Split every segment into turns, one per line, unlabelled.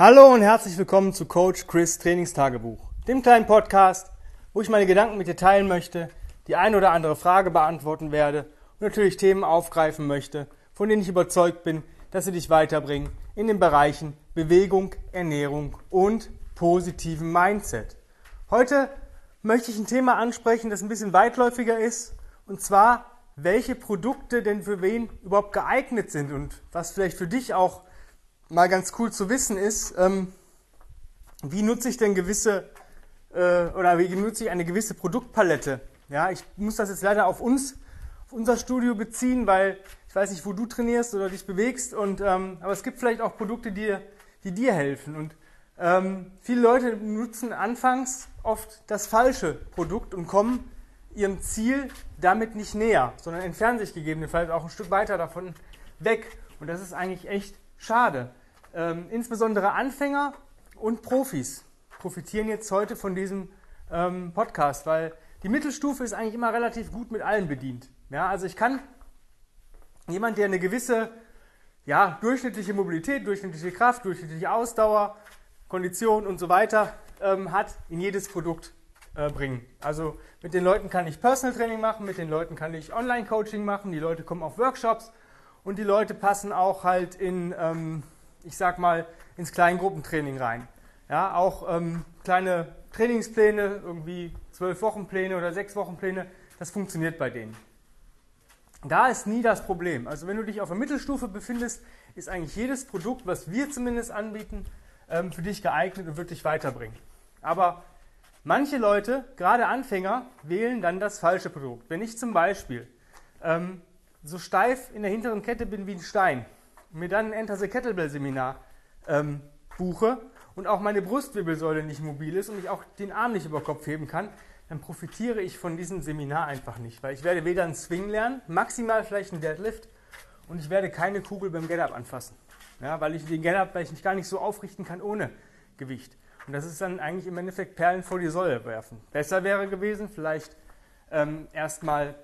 Hallo und herzlich willkommen zu Coach Chris Trainingstagebuch, dem kleinen Podcast, wo ich meine Gedanken mit dir teilen möchte, die eine oder andere Frage beantworten werde und natürlich Themen aufgreifen möchte, von denen ich überzeugt bin, dass sie dich weiterbringen in den Bereichen Bewegung, Ernährung und positiven Mindset. Heute möchte ich ein Thema ansprechen, das ein bisschen weitläufiger ist, und zwar, welche Produkte denn für wen überhaupt geeignet sind und was vielleicht für dich auch mal ganz cool zu wissen ist, ähm, wie nutze ich denn gewisse äh, oder wie nutze ich eine gewisse Produktpalette. Ja, ich muss das jetzt leider auf uns, auf unser Studio beziehen, weil ich weiß nicht, wo du trainierst oder dich bewegst. Und ähm, aber es gibt vielleicht auch Produkte, die, die dir helfen. Und ähm, viele Leute nutzen anfangs oft das falsche Produkt und kommen ihrem Ziel damit nicht näher, sondern entfernen sich gegebenenfalls auch ein Stück weiter davon weg. Und das ist eigentlich echt schade. Ähm, insbesondere Anfänger und Profis profitieren jetzt heute von diesem ähm, Podcast, weil die Mittelstufe ist eigentlich immer relativ gut mit allem bedient. Ja, also ich kann jemand, der eine gewisse ja, durchschnittliche Mobilität, durchschnittliche Kraft, durchschnittliche Ausdauer, Kondition und so weiter ähm, hat, in jedes Produkt äh, bringen. Also mit den Leuten kann ich Personal Training machen, mit den Leuten kann ich Online Coaching machen, die Leute kommen auf Workshops und die Leute passen auch halt in ähm, ich sag mal, ins Kleingruppentraining rein. Ja, auch ähm, kleine Trainingspläne, irgendwie zwölf Wochenpläne oder sechs Wochenpläne, das funktioniert bei denen. Da ist nie das Problem. Also wenn du dich auf der Mittelstufe befindest, ist eigentlich jedes Produkt, was wir zumindest anbieten, ähm, für dich geeignet und wird dich weiterbringen. Aber manche Leute, gerade Anfänger, wählen dann das falsche Produkt. Wenn ich zum Beispiel ähm, so steif in der hinteren Kette bin wie ein Stein, mir dann ein Enter the Kettlebell Seminar ähm, buche und auch meine Brustwirbelsäule nicht mobil ist und ich auch den Arm nicht über Kopf heben kann, dann profitiere ich von diesem Seminar einfach nicht, weil ich werde weder einen Swing lernen, maximal vielleicht einen Deadlift und ich werde keine Kugel beim Get-Up anfassen, ja, weil ich den Get-Up vielleicht gar nicht so aufrichten kann ohne Gewicht. Und das ist dann eigentlich im Endeffekt Perlen vor die Säule werfen. Besser wäre gewesen, vielleicht ähm, erstmal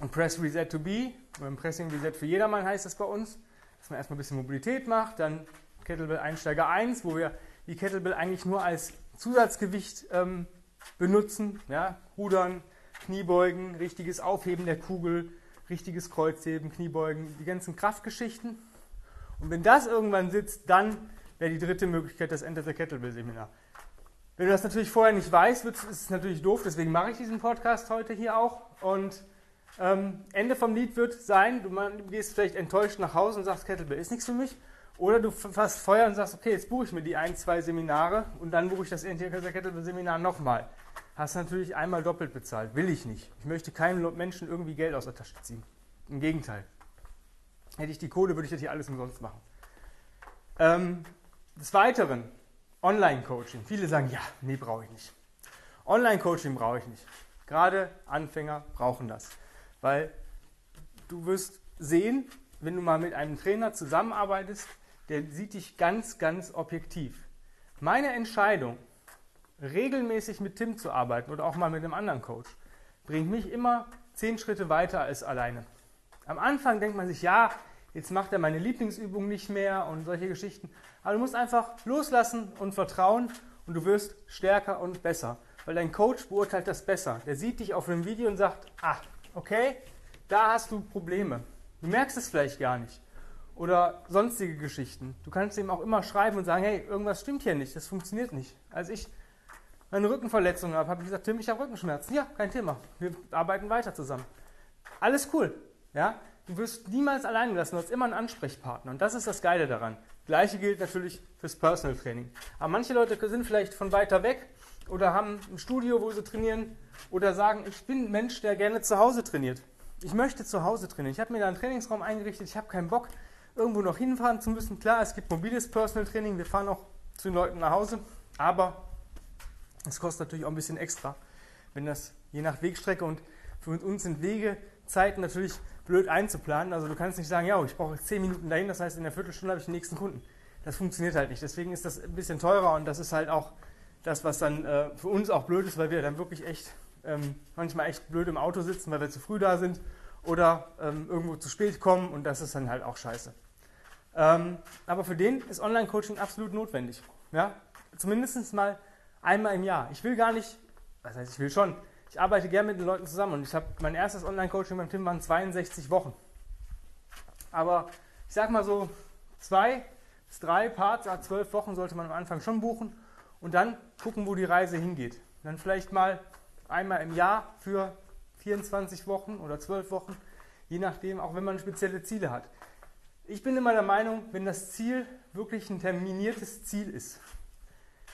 ein Press Reset to Be, ein Pressing Reset für jedermann heißt das bei uns dass man erstmal ein bisschen Mobilität macht, dann Kettlebell Einsteiger 1, wo wir die Kettlebell eigentlich nur als Zusatzgewicht ähm, benutzen. Ja? Rudern, Kniebeugen, richtiges Aufheben der Kugel, richtiges Kreuzheben, Kniebeugen, die ganzen Kraftgeschichten. Und wenn das irgendwann sitzt, dann wäre die dritte Möglichkeit das Enter the Kettlebell Seminar. Wenn du das natürlich vorher nicht weißt, ist es natürlich doof, deswegen mache ich diesen Podcast heute hier auch. Und ähm, Ende vom Lied wird sein, du, gehst vielleicht enttäuscht nach Hause und sagst, Kettlebell ist nichts für mich. Oder du fasst Feuer und sagst, okay, jetzt buche ich mir die ein, zwei Seminare und dann buche ich das Kettlebell-Seminar nochmal. Hast natürlich einmal doppelt bezahlt. Will ich nicht. Ich möchte keinem Menschen irgendwie Geld aus der Tasche ziehen. Im Gegenteil. Hätte ich die Kohle, würde ich das hier alles umsonst machen. Ähm, des Weiteren, Online-Coaching. Viele sagen, ja, nee, brauche ich nicht. Online-Coaching brauche ich nicht. Gerade Anfänger brauchen das. Weil du wirst sehen, wenn du mal mit einem Trainer zusammenarbeitest, der sieht dich ganz, ganz objektiv. Meine Entscheidung, regelmäßig mit Tim zu arbeiten oder auch mal mit einem anderen Coach, bringt mich immer zehn Schritte weiter als alleine. Am Anfang denkt man sich, ja, jetzt macht er meine Lieblingsübung nicht mehr und solche Geschichten. Aber du musst einfach loslassen und vertrauen und du wirst stärker und besser. Weil dein Coach beurteilt das besser. Der sieht dich auf einem Video und sagt, ah, okay, da hast du Probleme. Du merkst es vielleicht gar nicht. Oder sonstige Geschichten. Du kannst ihm auch immer schreiben und sagen, hey, irgendwas stimmt hier nicht, das funktioniert nicht. Als ich meine Rückenverletzung habe, habe ich gesagt, Tim, ich habe Rückenschmerzen. Ja, kein Thema. Wir arbeiten weiter zusammen. Alles cool. Ja? Du wirst niemals allein gelassen, du hast immer einen Ansprechpartner. Und das ist das Geile daran. Gleiche gilt natürlich fürs Personal Training. Aber manche Leute sind vielleicht von weiter weg oder haben ein Studio, wo sie trainieren oder sagen, ich bin ein Mensch, der gerne zu Hause trainiert. Ich möchte zu Hause trainieren. Ich habe mir da einen Trainingsraum eingerichtet. Ich habe keinen Bock, irgendwo noch hinfahren zu müssen. Klar, es gibt mobiles Personal Training. Wir fahren auch zu den Leuten nach Hause. Aber es kostet natürlich auch ein bisschen extra, wenn das je nach Wegstrecke und für uns sind Wegezeiten natürlich blöd einzuplanen. Also du kannst nicht sagen, ja, ich brauche 10 Minuten dahin, das heißt in der Viertelstunde habe ich den nächsten Kunden. Das funktioniert halt nicht. Deswegen ist das ein bisschen teurer und das ist halt auch das, was dann äh, für uns auch blöd ist, weil wir dann wirklich echt ähm, manchmal echt blöd im Auto sitzen, weil wir zu früh da sind oder ähm, irgendwo zu spät kommen und das ist dann halt auch scheiße. Ähm, aber für den ist Online-Coaching absolut notwendig. Ja? Zumindest mal einmal im Jahr. Ich will gar nicht, was heißt ich will schon, ich arbeite gerne mit den Leuten zusammen und ich habe mein erstes Online-Coaching beim Tim waren 62 Wochen. Aber ich sag mal so, zwei bis drei Parts, zwölf Wochen sollte man am Anfang schon buchen und dann gucken, wo die Reise hingeht. Dann vielleicht mal einmal im Jahr für 24 Wochen oder 12 Wochen, je nachdem, auch wenn man spezielle Ziele hat. Ich bin immer der Meinung, wenn das Ziel wirklich ein terminiertes Ziel ist,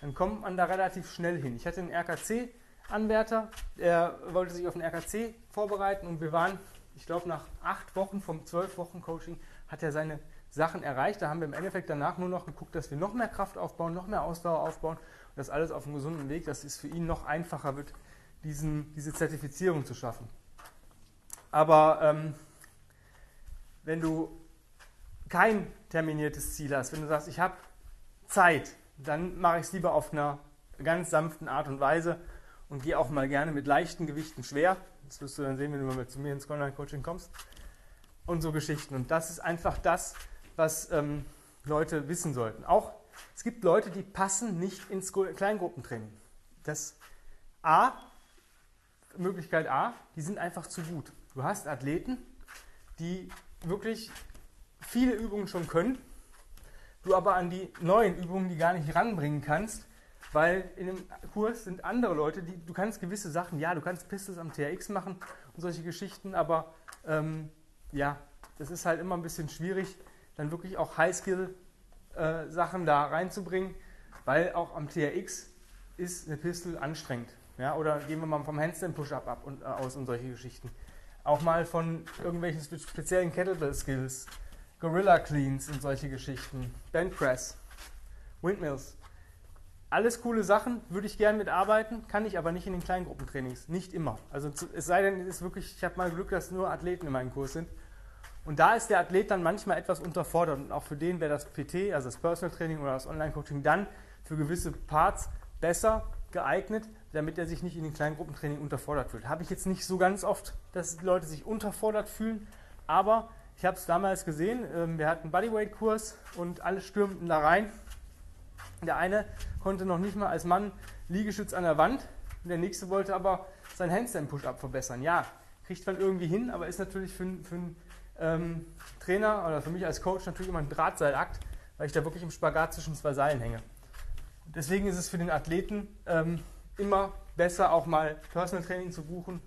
dann kommt man da relativ schnell hin. Ich hatte einen RKC-Anwärter, der wollte sich auf den RKC vorbereiten und wir waren, ich glaube, nach acht Wochen vom zwölf Wochen Coaching hat er seine Sachen erreicht. Da haben wir im Endeffekt danach nur noch geguckt, dass wir noch mehr Kraft aufbauen, noch mehr Ausdauer aufbauen und das alles auf einem gesunden Weg, dass es für ihn noch einfacher wird, diesen, diese Zertifizierung zu schaffen. Aber ähm, wenn du kein terminiertes Ziel hast, wenn du sagst, ich habe Zeit, dann mache ich es lieber auf einer ganz sanften Art und Weise und gehe auch mal gerne mit leichten Gewichten schwer. Das wirst du dann sehen, wenn du mal zu mir ins Online-Coaching kommst. Und so Geschichten. Und das ist einfach das, was ähm, Leute wissen sollten. Auch es gibt Leute, die passen nicht ins Kleingruppentraining. Das A, Möglichkeit A, die sind einfach zu gut. Du hast Athleten, die wirklich viele Übungen schon können, du aber an die neuen Übungen die gar nicht ranbringen kannst, weil in dem Kurs sind andere Leute, die du kannst gewisse Sachen, ja, du kannst Pistols am TRX machen und solche Geschichten, aber ähm, ja, das ist halt immer ein bisschen schwierig, dann wirklich auch High-Skill-Sachen äh, da reinzubringen, weil auch am TRX ist eine Pistol anstrengend. Ja, oder gehen wir mal vom Handstand Push-Up ab und, äh, aus und solche Geschichten. Auch mal von irgendwelchen speziellen Kettlebell-Skills, Gorilla Cleans und solche Geschichten, Band Press, Windmills. Alles coole Sachen, würde ich gerne mitarbeiten, kann ich aber nicht in den Kleingruppentrainings. Nicht immer. Also es sei denn, es ist wirklich, ich habe mal Glück, dass nur Athleten in meinem Kurs sind. Und da ist der Athlet dann manchmal etwas unterfordert. Und auch für den wäre das PT, also das Personal Training oder das Online-Coaching, dann für gewisse Parts besser geeignet, damit er sich nicht in den Kleingruppentraining unterfordert fühlt. Habe ich jetzt nicht so ganz oft, dass Leute sich unterfordert fühlen, aber ich habe es damals gesehen. Ähm, wir hatten einen Bodyweight-Kurs und alle stürmten da rein. Der eine konnte noch nicht mal als Mann Liegestütz an der Wand der nächste wollte aber sein Handstand-Push-Up verbessern. Ja, kriegt man irgendwie hin, aber ist natürlich für, für einen ähm, Trainer oder für mich als Coach natürlich immer ein Drahtseilakt, weil ich da wirklich im Spagat zwischen zwei Seilen hänge. Deswegen ist es für den Athleten ähm, immer besser, auch mal Personal Training zu buchen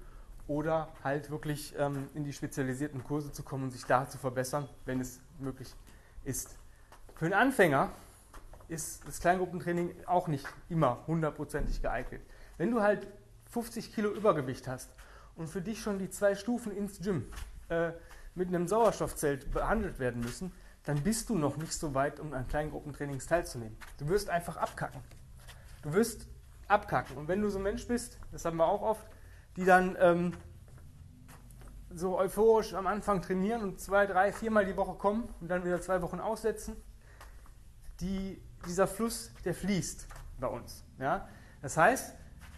oder halt wirklich ähm, in die spezialisierten Kurse zu kommen und sich da zu verbessern, wenn es möglich ist. Für einen Anfänger ist das Kleingruppentraining auch nicht immer hundertprozentig geeignet. Wenn du halt 50 Kilo Übergewicht hast und für dich schon die zwei Stufen ins Gym äh, mit einem Sauerstoffzelt behandelt werden müssen, dann bist du noch nicht so weit, um an Kleingruppentrainings teilzunehmen. Du wirst einfach abkacken. Du wirst abkacken. Und wenn du so ein Mensch bist, das haben wir auch oft, die dann ähm, so euphorisch am Anfang trainieren und zwei, drei, viermal die Woche kommen und dann wieder zwei Wochen aussetzen, die, dieser Fluss, der fließt bei uns. Ja? Das heißt,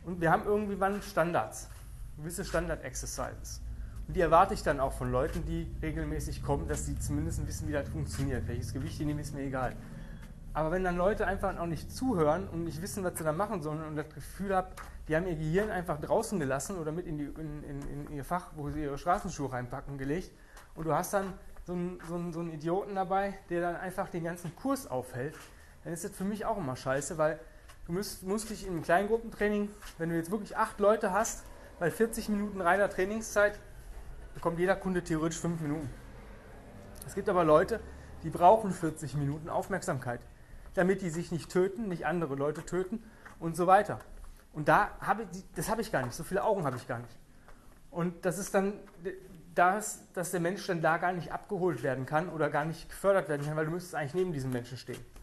und wir haben irgendwann Standards, gewisse Standard-Exercises. Und die erwarte ich dann auch von Leuten, die regelmäßig kommen, dass sie zumindest wissen, wie das funktioniert. Welches Gewicht die nehmen, ist mir egal. Aber wenn dann Leute einfach auch nicht zuhören und nicht wissen, was sie da machen sollen und das Gefühl haben, die haben ihr Gehirn einfach draußen gelassen oder mit in, die, in, in, in ihr Fach, wo sie ihre Straßenschuhe reinpacken, gelegt und du hast dann so einen, so, einen, so einen Idioten dabei, der dann einfach den ganzen Kurs aufhält, dann ist das für mich auch immer scheiße, weil du musst, musst dich im Kleingruppentraining, wenn du jetzt wirklich acht Leute hast, bei 40 Minuten reiner Trainingszeit, bekommt jeder Kunde theoretisch fünf Minuten. Es gibt aber Leute, die brauchen 40 Minuten Aufmerksamkeit, damit die sich nicht töten, nicht andere Leute töten und so weiter. Und da habe ich, das habe ich gar nicht, so viele Augen habe ich gar nicht. Und das ist dann das, dass der Mensch dann da gar nicht abgeholt werden kann oder gar nicht gefördert werden kann, weil du müsstest eigentlich neben diesem Menschen stehen.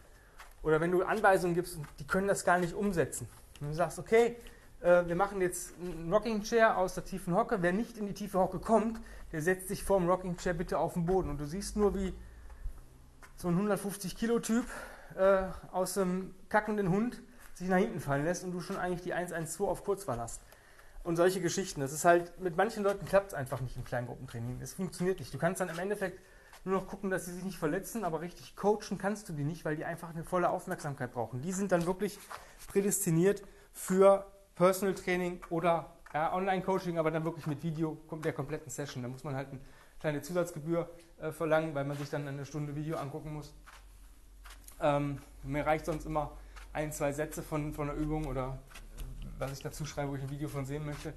Oder wenn du Anweisungen gibst, die können das gar nicht umsetzen. Und du sagst, okay, äh, wir machen jetzt einen Rocking Chair aus der tiefen Hocke. Wer nicht in die tiefe Hocke kommt, der setzt sich vor dem Rocking Chair bitte auf den Boden. Und du siehst nur, wie so ein 150 Kilo Typ äh, aus einem kackenden Hund sich nach hinten fallen lässt und du schon eigentlich die 112 auf Kurzwahl hast. Und solche Geschichten. Das ist halt, mit manchen Leuten klappt es einfach nicht im Kleingruppentraining. Es funktioniert nicht. Du kannst dann im Endeffekt nur noch gucken, dass sie sich nicht verletzen, aber richtig coachen kannst du die nicht, weil die einfach eine volle Aufmerksamkeit brauchen. Die sind dann wirklich prädestiniert für Personal Training oder ja, Online-Coaching, aber dann wirklich mit Video der kompletten Session. Da muss man halt eine kleine Zusatzgebühr äh, verlangen, weil man sich dann eine Stunde Video angucken muss. Ähm, mir reicht sonst immer ein, zwei Sätze von, von der Übung oder äh, was ich dazu schreibe, wo ich ein Video von sehen möchte.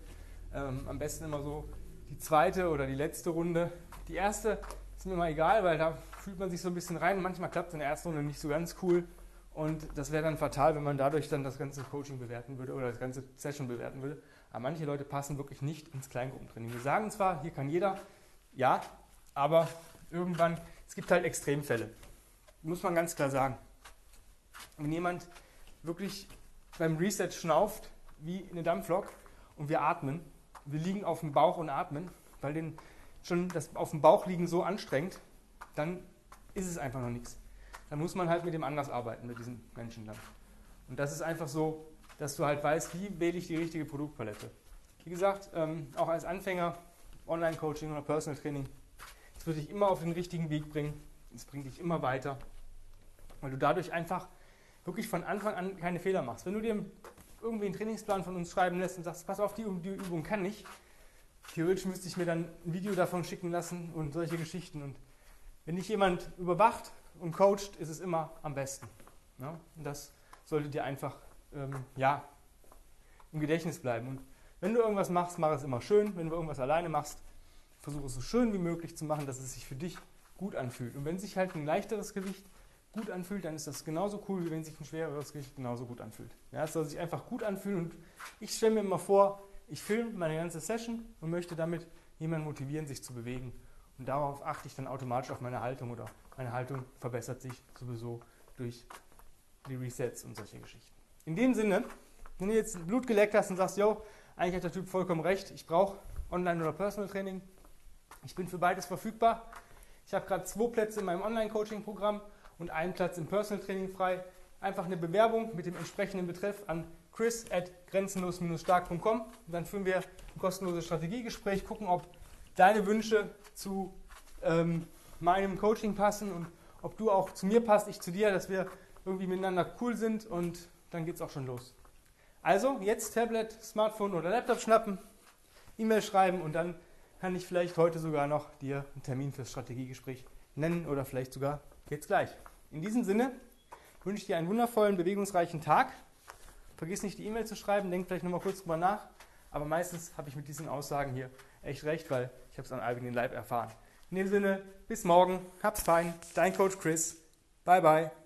Ähm, am besten immer so die zweite oder die letzte Runde. Die erste ist mir mal egal, weil da fühlt man sich so ein bisschen rein. Manchmal klappt es in der ersten Runde nicht so ganz cool. Und das wäre dann fatal, wenn man dadurch dann das ganze Coaching bewerten würde oder das ganze Session bewerten würde. Aber manche Leute passen wirklich nicht ins Kleingruppentraining. Wir sagen zwar, hier kann jeder, ja, aber irgendwann, es gibt halt Extremfälle. Muss man ganz klar sagen. Wenn jemand wirklich beim Reset schnauft wie eine Dampflok und wir atmen, wir liegen auf dem Bauch und atmen, weil den schon das auf dem Bauch liegen so anstrengt, dann ist es einfach noch nichts. Dann muss man halt mit dem anders arbeiten, mit diesen Menschen dann. Und das ist einfach so, dass du halt weißt, wie wähle ich die richtige Produktpalette. Wie gesagt, ähm, auch als Anfänger, Online-Coaching oder Personal Training, es wird dich immer auf den richtigen Weg bringen. Es bringt dich immer weiter, weil du dadurch einfach wirklich von Anfang an keine Fehler machst. Wenn du dir irgendwie einen Trainingsplan von uns schreiben lässt und sagst, pass auf, die, die Übung kann ich, theoretisch müsste ich mir dann ein Video davon schicken lassen und solche Geschichten. Und wenn dich jemand überwacht und coacht, ist es immer am besten. Ja? Und das sollte dir einfach ähm, ja, im Gedächtnis bleiben. Und wenn du irgendwas machst, mach es immer schön. Wenn du irgendwas alleine machst, versuche es so schön wie möglich zu machen, dass es sich für dich gut anfühlt. Und wenn sich halt ein leichteres Gewicht gut anfühlt, dann ist das genauso cool, wie wenn sich ein schwereres Gewicht genauso gut anfühlt. Ja, es soll sich einfach gut anfühlen und ich stelle mir immer vor, ich filme meine ganze Session und möchte damit jemanden motivieren, sich zu bewegen. Und darauf achte ich dann automatisch auf meine Haltung oder meine Haltung verbessert sich sowieso durch die Resets und solche Geschichten. In dem Sinne, wenn du jetzt Blut geleckt hast und sagst, yo, eigentlich hat der Typ vollkommen recht, ich brauche Online- oder Personal Training, ich bin für beides verfügbar. Ich habe gerade zwei Plätze in meinem Online-Coaching-Programm und einen Platz im Personal Training frei. Einfach eine Bewerbung mit dem entsprechenden Betreff an chris at grenzenlos-stark.com. Dann führen wir ein kostenloses Strategiegespräch, gucken, ob deine Wünsche zu ähm, meinem Coaching passen und ob du auch zu mir passt, ich zu dir, dass wir irgendwie miteinander cool sind und dann geht es auch schon los. Also jetzt Tablet, Smartphone oder Laptop schnappen, E-Mail schreiben und dann kann ich vielleicht heute sogar noch dir einen Termin fürs Strategiegespräch nennen oder vielleicht sogar jetzt gleich. In diesem Sinne wünsche ich dir einen wundervollen, bewegungsreichen Tag. Vergiss nicht, die E-Mail zu schreiben, denk vielleicht nochmal kurz drüber nach. Aber meistens habe ich mit diesen Aussagen hier echt recht, weil ich habe es an eigenen Leib erfahren. In dem Sinne, bis morgen, hab's fein, dein Coach Chris. Bye bye.